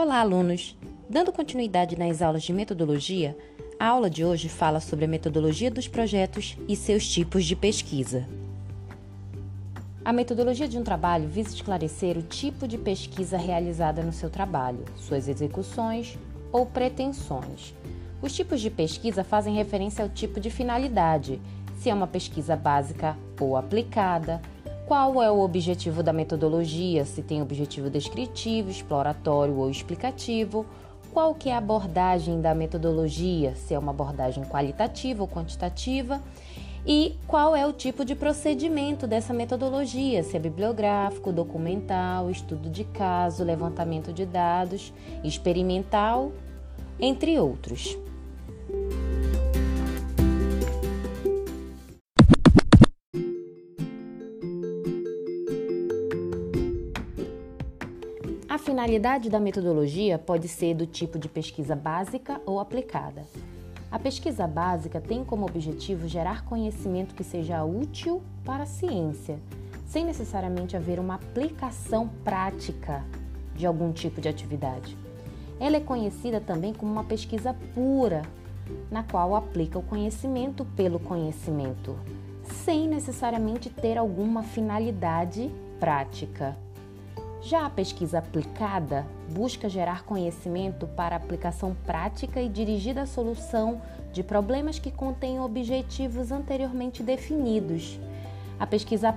Olá, alunos! Dando continuidade nas aulas de metodologia, a aula de hoje fala sobre a metodologia dos projetos e seus tipos de pesquisa. A metodologia de um trabalho visa esclarecer o tipo de pesquisa realizada no seu trabalho, suas execuções ou pretensões. Os tipos de pesquisa fazem referência ao tipo de finalidade, se é uma pesquisa básica ou aplicada, qual é o objetivo da metodologia, se tem objetivo descritivo, exploratório ou explicativo, qual que é a abordagem da metodologia, se é uma abordagem qualitativa ou quantitativa, e qual é o tipo de procedimento dessa metodologia, se é bibliográfico, documental, estudo de caso, levantamento de dados, experimental, entre outros. Finalidade da metodologia pode ser do tipo de pesquisa básica ou aplicada. A pesquisa básica tem como objetivo gerar conhecimento que seja útil para a ciência, sem necessariamente haver uma aplicação prática de algum tipo de atividade. Ela é conhecida também como uma pesquisa pura, na qual aplica o conhecimento pelo conhecimento, sem necessariamente ter alguma finalidade prática. Já a pesquisa aplicada busca gerar conhecimento para aplicação prática e dirigida à solução de problemas que contêm objetivos anteriormente definidos. A pesquisa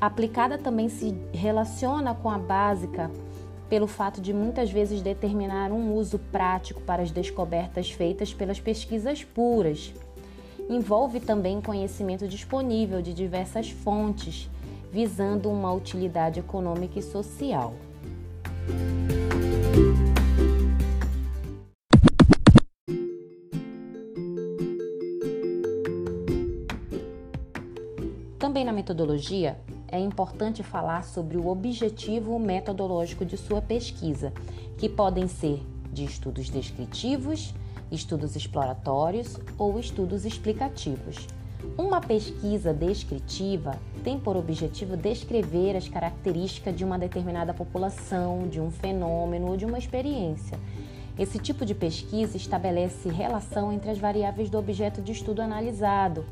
aplicada também se relaciona com a básica pelo fato de muitas vezes determinar um uso prático para as descobertas feitas pelas pesquisas puras. Envolve também conhecimento disponível de diversas fontes visando uma utilidade econômica e social. Também na metodologia, é importante falar sobre o objetivo metodológico de sua pesquisa, que podem ser de estudos descritivos, estudos exploratórios ou estudos explicativos. Uma pesquisa descritiva tem por objetivo descrever as características de uma determinada população, de um fenômeno ou de uma experiência. Esse tipo de pesquisa estabelece relação entre as variáveis do objeto de estudo analisado,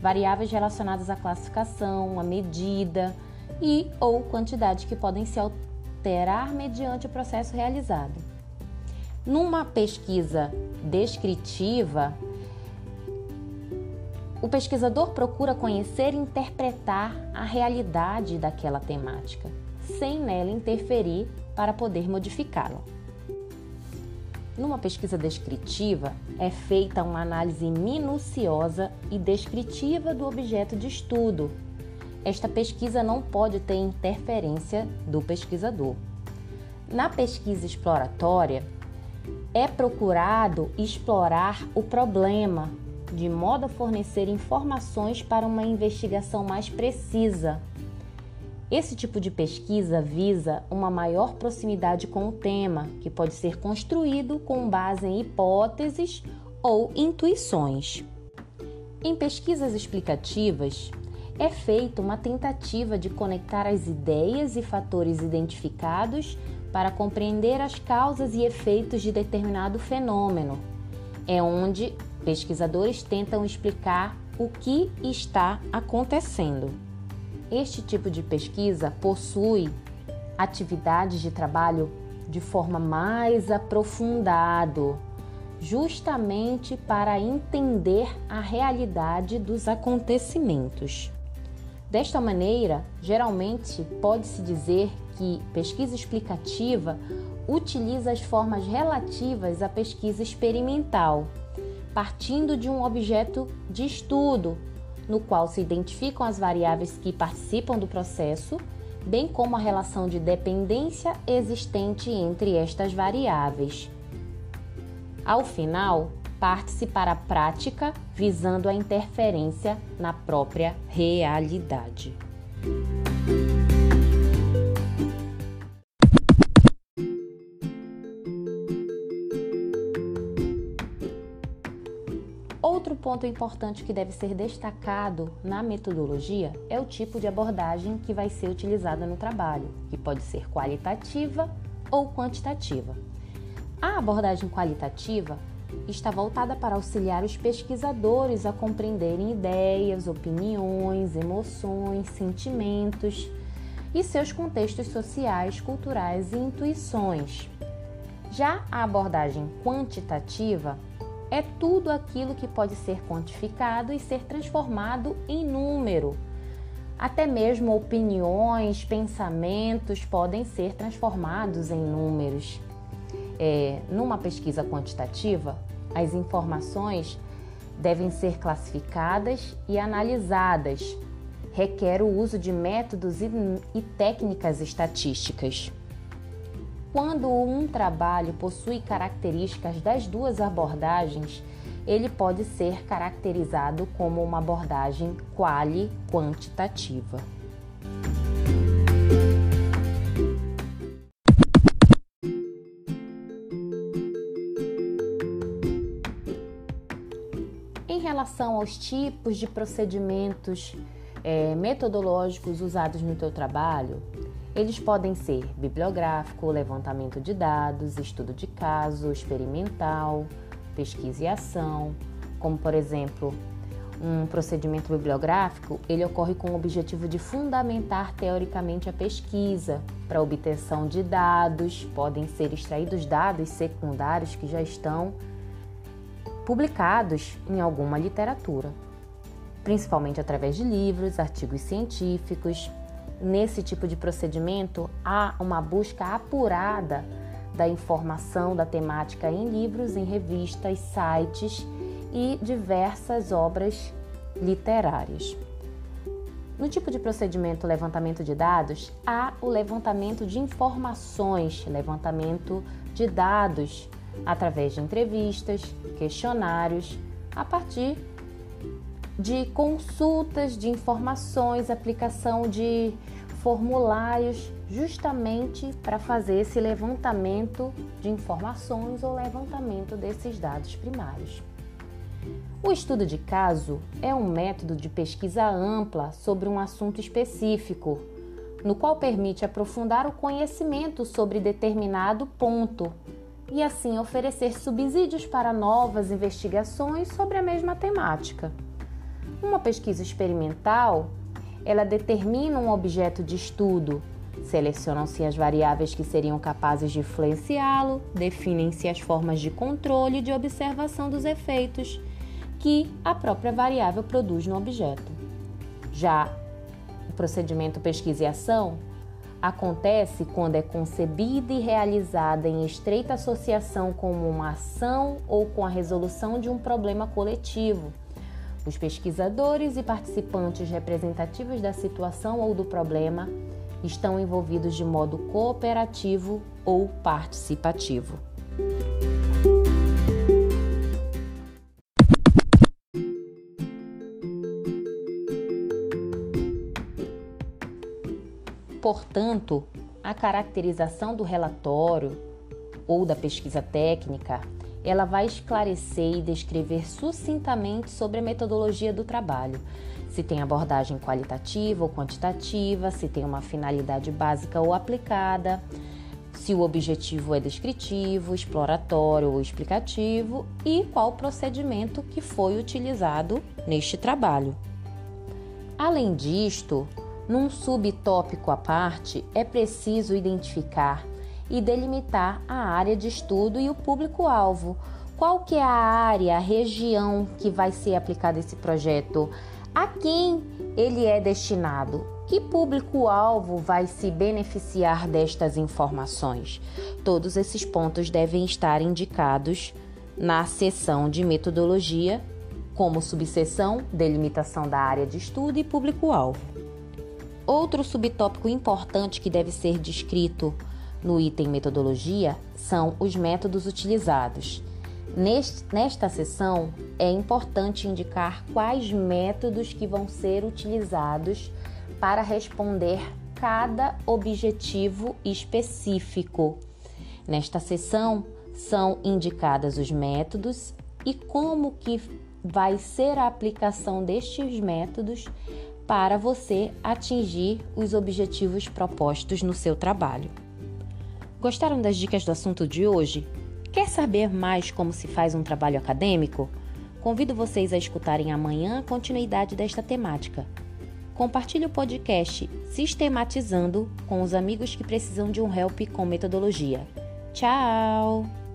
variáveis relacionadas à classificação, à medida e ou quantidade que podem se alterar mediante o processo realizado. Numa pesquisa descritiva, o pesquisador procura conhecer e interpretar a realidade daquela temática, sem nela interferir para poder modificá-la. Numa pesquisa descritiva, é feita uma análise minuciosa e descritiva do objeto de estudo. Esta pesquisa não pode ter interferência do pesquisador. Na pesquisa exploratória, é procurado explorar o problema de modo a fornecer informações para uma investigação mais precisa. Esse tipo de pesquisa visa uma maior proximidade com o tema, que pode ser construído com base em hipóteses ou intuições. Em pesquisas explicativas, é feita uma tentativa de conectar as ideias e fatores identificados para compreender as causas e efeitos de determinado fenômeno. É onde Pesquisadores tentam explicar o que está acontecendo. Este tipo de pesquisa possui atividades de trabalho de forma mais aprofundado, justamente para entender a realidade dos acontecimentos. Desta maneira, geralmente pode-se dizer que pesquisa explicativa utiliza as formas relativas à pesquisa experimental partindo de um objeto de estudo, no qual se identificam as variáveis que participam do processo, bem como a relação de dependência existente entre estas variáveis. Ao final, parte-se para a prática visando a interferência na própria realidade. Outro ponto importante que deve ser destacado na metodologia é o tipo de abordagem que vai ser utilizada no trabalho, que pode ser qualitativa ou quantitativa. A abordagem qualitativa está voltada para auxiliar os pesquisadores a compreenderem ideias, opiniões, emoções, sentimentos e seus contextos sociais, culturais e intuições. Já a abordagem quantitativa é tudo aquilo que pode ser quantificado e ser transformado em número. Até mesmo opiniões, pensamentos podem ser transformados em números. É, numa pesquisa quantitativa, as informações devem ser classificadas e analisadas. Requer o uso de métodos e, e técnicas estatísticas. Quando um trabalho possui características das duas abordagens, ele pode ser caracterizado como uma abordagem quali-quantitativa. Em relação aos tipos de procedimentos é, metodológicos usados no teu trabalho, eles podem ser bibliográfico, levantamento de dados, estudo de caso, experimental, pesquisa e ação, como por exemplo, um procedimento bibliográfico, ele ocorre com o objetivo de fundamentar teoricamente a pesquisa para obtenção de dados, podem ser extraídos dados secundários que já estão publicados em alguma literatura, principalmente através de livros, artigos científicos, Nesse tipo de procedimento, há uma busca apurada da informação da temática em livros, em revistas, sites e diversas obras literárias. No tipo de procedimento levantamento de dados, há o levantamento de informações, levantamento de dados através de entrevistas, questionários, a partir de consultas de informações, aplicação de formulários, justamente para fazer esse levantamento de informações ou levantamento desses dados primários. O estudo de caso é um método de pesquisa ampla sobre um assunto específico, no qual permite aprofundar o conhecimento sobre determinado ponto e assim oferecer subsídios para novas investigações sobre a mesma temática. Uma pesquisa experimental, ela determina um objeto de estudo, selecionam-se as variáveis que seriam capazes de influenciá-lo, definem-se as formas de controle e de observação dos efeitos que a própria variável produz no objeto. Já o procedimento pesquisa e ação acontece quando é concebida e realizada em estreita associação com uma ação ou com a resolução de um problema coletivo os pesquisadores e participantes representativos da situação ou do problema estão envolvidos de modo cooperativo ou participativo. Portanto, a caracterização do relatório ou da pesquisa técnica ela vai esclarecer e descrever sucintamente sobre a metodologia do trabalho, se tem abordagem qualitativa ou quantitativa, se tem uma finalidade básica ou aplicada, se o objetivo é descritivo, exploratório ou explicativo e qual procedimento que foi utilizado neste trabalho. Além disto, num subtópico à parte, é preciso identificar e delimitar a área de estudo e o público-alvo. Qual que é a área, a região que vai ser aplicado esse projeto? A quem ele é destinado? Que público-alvo vai se beneficiar destas informações? Todos esses pontos devem estar indicados na seção de metodologia, como subseção, delimitação da área de estudo e público-alvo. Outro subtópico importante que deve ser descrito no item metodologia são os métodos utilizados. Neste, nesta sessão é importante indicar quais métodos que vão ser utilizados para responder cada objetivo específico. Nesta sessão são indicados os métodos e como que vai ser a aplicação destes métodos para você atingir os objetivos propostos no seu trabalho. Gostaram das dicas do assunto de hoje? Quer saber mais como se faz um trabalho acadêmico? Convido vocês a escutarem amanhã a continuidade desta temática. Compartilhe o podcast Sistematizando com os amigos que precisam de um help com metodologia. Tchau!